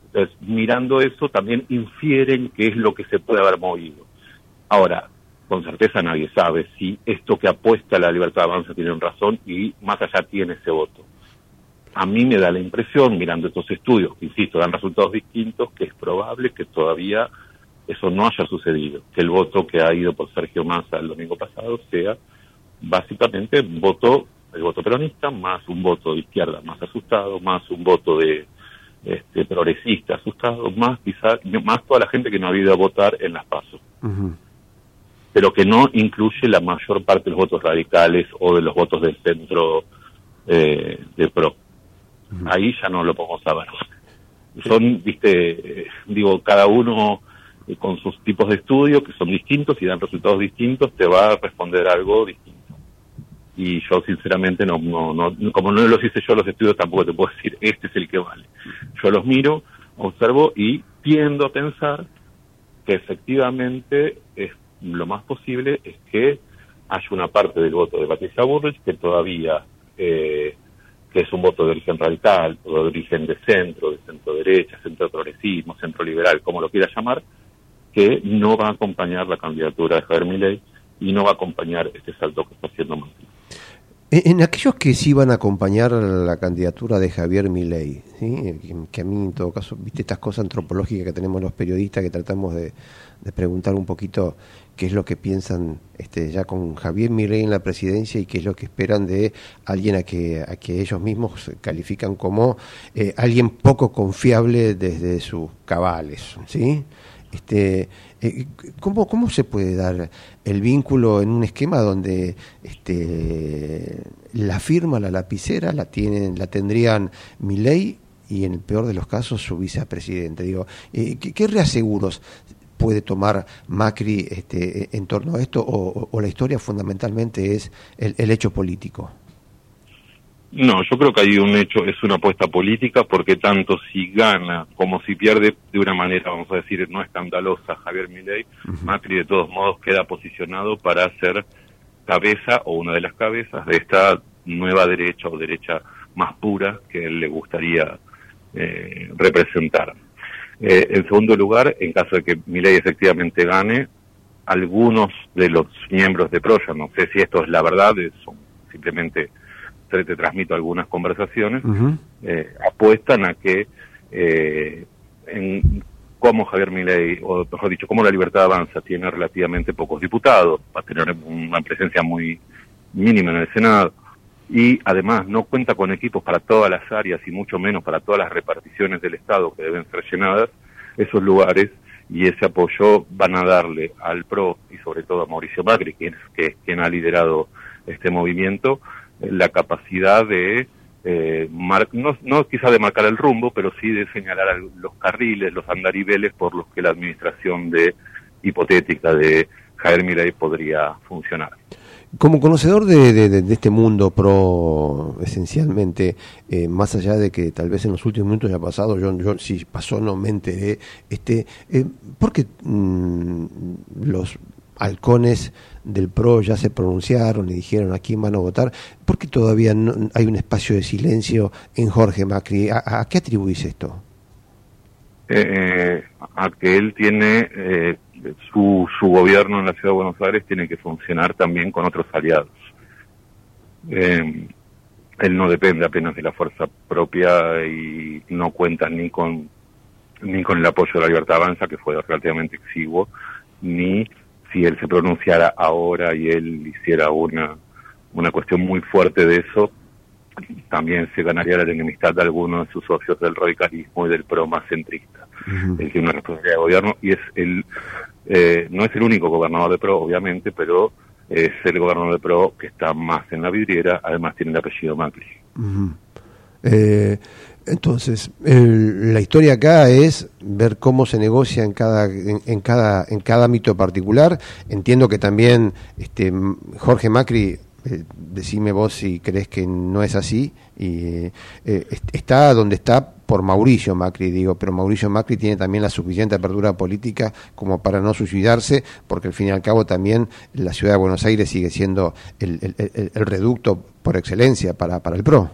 [SPEAKER 20] Entonces, mirando eso, también infieren qué es lo que se puede haber movido. Ahora, con certeza nadie sabe si esto que apuesta la libertad de avance tiene razón y más allá tiene ese voto. A mí me da la impresión, mirando estos estudios, que insisto, dan resultados distintos, que es probable que todavía eso no haya sucedido, que el voto que ha ido por Sergio Massa el domingo pasado sea básicamente un voto, el voto peronista, más un voto de izquierda más asustado, más un voto de este, progresista, asustado, más quizás, más toda la gente que no ha ido a votar en las pasos. Pero que no incluye la mayor parte de los votos radicales o de los votos del centro eh, de PRO. Ahí ya no lo podemos saber. Son, viste, digo, cada uno eh, con sus tipos de estudio que son distintos y dan resultados distintos, te va a responder algo distinto y yo sinceramente no, no, no, como no los hice yo los estudios tampoco te puedo decir este es el que vale. Yo los miro, observo y tiendo a pensar que efectivamente es lo más posible es que haya una parte del voto de Patricia Burrich que todavía eh, es un voto de origen radical, de origen de centro, de centro derecha, centro progresismo, centro liberal, como lo quiera llamar, que no va a acompañar la candidatura de Javier Milei y no va a acompañar este salto que está haciendo Macri.
[SPEAKER 1] En aquellos que sí van a acompañar la candidatura de Javier Milei, que a mí en todo caso, viste estas cosas antropológicas que tenemos los periodistas que tratamos de, preguntar un poquito qué es lo que piensan este, ya con Javier Milei en la presidencia y qué es lo que esperan de alguien a que, a que ellos mismos califican como eh, alguien poco confiable desde sus cabales, ¿sí? Este, eh, ¿cómo, ¿Cómo se puede dar el vínculo en un esquema donde este, la firma, la lapicera, la tienen, la tendrían ley y en el peor de los casos su vicepresidente? Digo, eh, ¿qué, reaseguros puede tomar Macri este, en torno a esto o, la historia fundamentalmente es el hecho político?
[SPEAKER 20] No, yo creo que hay un hecho, es una apuesta política, porque tanto si gana como si pierde de una manera, vamos a decir, no escandalosa Javier Milei, Macri de todos modos queda posicionado para ser cabeza o una de las cabezas de esta nueva derecha o derecha más pura que él le gustaría eh, representar. Eh, en segundo lugar, en caso de que Milei efectivamente gane, algunos de los miembros de Proya, no sé si esto es la verdad, son simplemente te, te transmito algunas conversaciones, eh, apuestan a que eh, en cómo Javier Milei, o mejor dicho, cómo la libertad avanza tiene relativamente pocos diputados, va a tener una presencia muy mínima en el Senado, y además no cuenta con equipos para todas las áreas y mucho menos para todas las reparticiones del Estado que deben ser llenadas, esos lugares y ese apoyo van a darle al PRO y sobre todo a Mauricio Macri, quien es quien ha liderado este movimiento, la capacidad de, eh, no, no quizá de marcar el rumbo, pero sí de señalar los carriles, los andariveles por los que la administración de hipotética de Javier Milei podría funcionar.
[SPEAKER 1] Como conocedor de, este mundo pro, esencialmente, eh, más allá de que tal vez en los últimos minutos haya pasado, yo, yo si pasó no me enteré, este, eh, ¿por qué mm, los halcones del PRO ya se pronunciaron y dijeron a quién van a votar, ¿por qué todavía no, hay un espacio de silencio en Jorge Macri? ¿A, qué atribuís esto?
[SPEAKER 20] Eh, a que él tiene eh, su, su gobierno en la ciudad de Buenos Aires tiene que funcionar también con otros aliados. Eh, él no depende apenas de la fuerza propia y no cuenta ni con ni con el apoyo de la Libertad Avanza, que fue relativamente exiguo, ni si él se pronunciara ahora y él hiciera una, una cuestión muy fuerte de eso, también se ganaría la enemistad de algunos de sus socios del radicalismo y del pro más centrista. Él tiene una responsabilidad de gobierno y es el, eh, no es el único gobernador de pro, obviamente, pero es el gobernador de pro que está más en la vidriera, además tiene el apellido Macri.
[SPEAKER 1] Eh, entonces, el- la historia acá es ver cómo se negocia en cada en, cada en cada ámbito particular. Entiendo que también este Jorge Macri eh, decime vos si crees que no es así y eh, est- está donde está por Mauricio Macri digo, pero Mauricio Macri tiene también la suficiente apertura política como para no suicidarse, porque al fin y al cabo también la ciudad de Buenos Aires sigue siendo el, el- el- el reducto por excelencia para, para el PRO.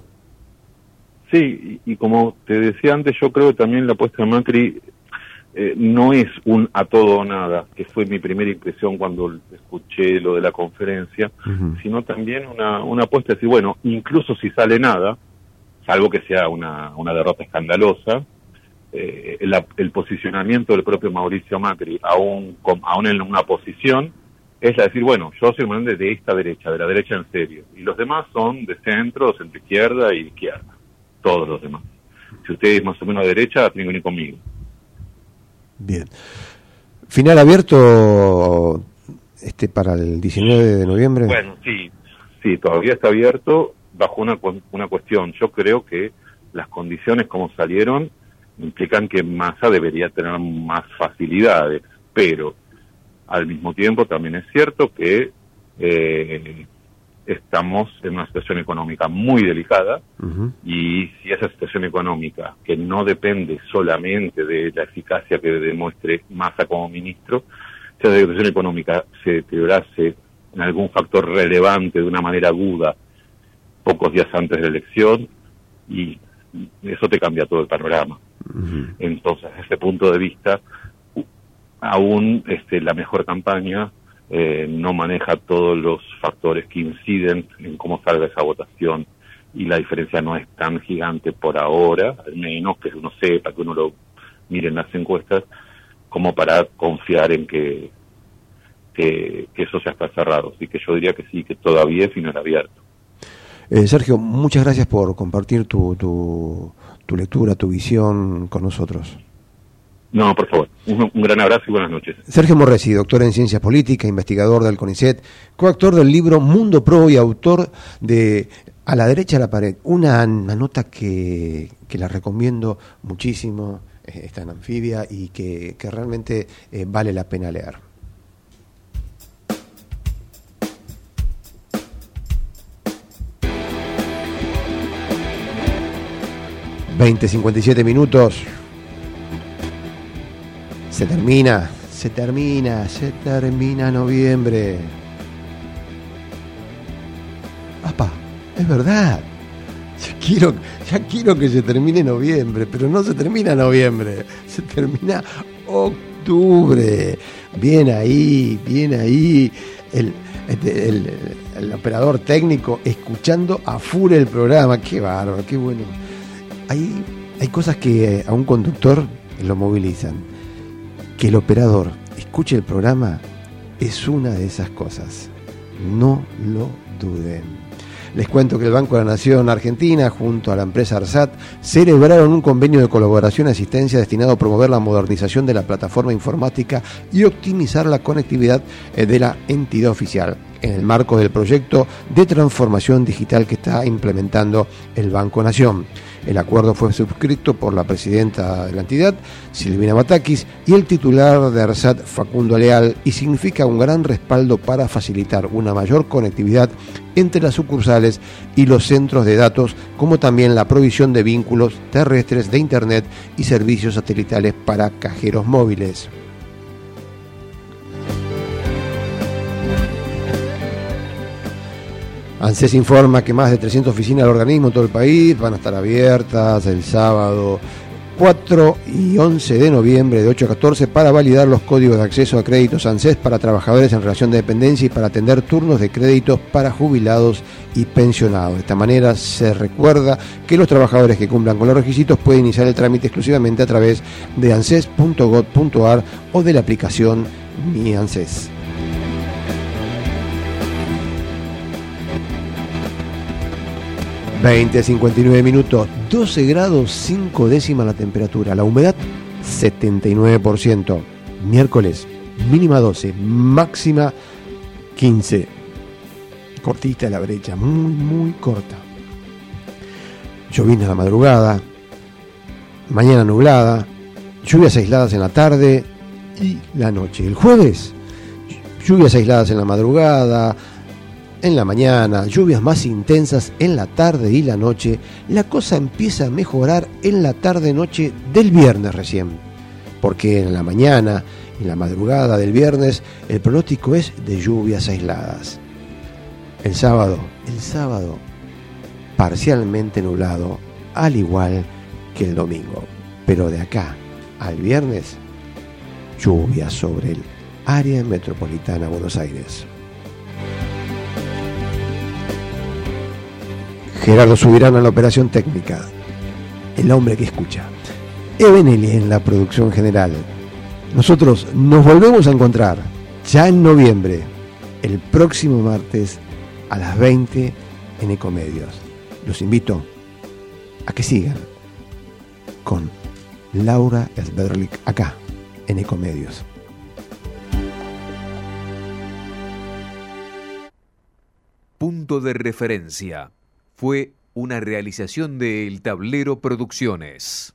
[SPEAKER 20] Sí, y, y como te decía antes, yo creo que también la apuesta de Macri eh, no es un a todo o nada, que fue mi primera impresión cuando escuché lo de la conferencia, sino también una, una apuesta de decir, bueno, incluso si sale nada, salvo que sea una, una derrota escandalosa, eh, el posicionamiento del propio Mauricio Macri, aún, con- aún en una posición, es la de decir, bueno, yo soy un de esta derecha, de la derecha en serio, y los demás son de centro, centro izquierda y izquierda, todos los demás. Si usted es más o menos de derecha, tiene que venir conmigo.
[SPEAKER 1] Bien. Final abierto este para el 19 de noviembre.
[SPEAKER 20] Bueno, sí, sí, todavía está abierto bajo una, una cuestión. Yo creo que las condiciones como salieron implican que Massa debería tener más facilidades, pero al mismo tiempo también es cierto que eh, estamos en una situación económica muy delicada y si esa situación económica, que no depende solamente de la eficacia que demuestre Massa como ministro, si esa situación económica se deteriorase en algún factor relevante de una manera aguda pocos días antes de la elección, y eso te cambia todo el panorama. Entonces, desde ese punto de vista, aún este, la mejor campaña eh, no maneja todos los factores que inciden en cómo salga esa votación y la diferencia no es tan gigante por ahora, al menos que uno sepa, que uno lo mire en las encuestas, como para confiar en que, que, eso ya está cerrado. Así que yo diría que sí, que todavía es final abierto.
[SPEAKER 1] Eh, Sergio, muchas gracias por compartir tu, tu, tu lectura, tu visión con nosotros.
[SPEAKER 20] No, por favor. Un, gran abrazo y buenas noches.
[SPEAKER 1] Sergio Morresi, doctor en Ciencias Políticas, investigador del CONICET, coautor del libro Mundo Pro y autor de A la derecha de la pared, una, una nota que, que la recomiendo muchísimo, eh, está en anfibia y que, que realmente eh, vale la pena leer. Veinte, cincuenta y siete minutos. Se termina, se termina, se termina noviembre. Papá, es verdad. Ya quiero, ya quiero que se termine noviembre, pero no se termina noviembre, se termina octubre. Bien ahí, bien ahí. El, este, el operador técnico escuchando a full el programa. Qué bárbaro, qué bueno. Hay, hay cosas que a un conductor lo movilizan. Que el operador escuche el programa es una de esas cosas. No lo duden. Les cuento que el Banco de la Nación Argentina, junto a la empresa ARSAT, celebraron un convenio de colaboración y asistencia destinado a promover la modernización de la plataforma informática y optimizar la conectividad eh, de la entidad oficial en el marco del proyecto de transformación digital que está implementando el Banco Nación. El acuerdo fue suscrito por la presidenta de la entidad, Silvina Batakis, y el titular de ARSAT, Facundo Leal, y significa un gran respaldo para facilitar una mayor conectividad entre las sucursales y los centros de datos, como también la provisión de vínculos terrestres de Internet y servicios satelitales para cajeros móviles. ANSES informa que más de 300 oficinas del organismo en todo el país van a estar abiertas el sábado 4 y 11 de noviembre de 8 a 14 para validar los códigos de acceso a créditos ANSES para trabajadores en relación de dependencia y para atender turnos de créditos para jubilados y pensionados. De esta manera se recuerda que los trabajadores que cumplan con los requisitos pueden iniciar el trámite exclusivamente a través de anses.gov.ar o de la aplicación Mi ANSES. 20, 59 minutos, 12 grados 5 décimas la temperatura, la humedad 79%, miércoles mínima 12, máxima 15, cortita la brecha, muy, muy corta. Llovina a la madrugada, mañana nublada, lluvias aisladas en la tarde y la noche. El jueves, lluvias aisladas en la madrugada, en la mañana, lluvias más intensas en la tarde y la noche, la cosa empieza a mejorar en la tarde-noche del viernes recién. Porque en la mañana en la madrugada del viernes el pronóstico es de lluvias aisladas. El sábado, el sábado, parcialmente nublado, al igual que el domingo. Pero de acá al viernes, lluvias sobre el área metropolitana Buenos Aires. Gerardo Subirán a la operación técnica. El hombre que escucha. Ebenelli en la producción general. Nosotros nos volvemos a encontrar ya en noviembre, el próximo martes a las 20 en Ecomedios. Los invito a que sigan con Laura Sberlik acá en Ecomedios.
[SPEAKER 19] Punto de referencia fue una realización de El Tablero Producciones.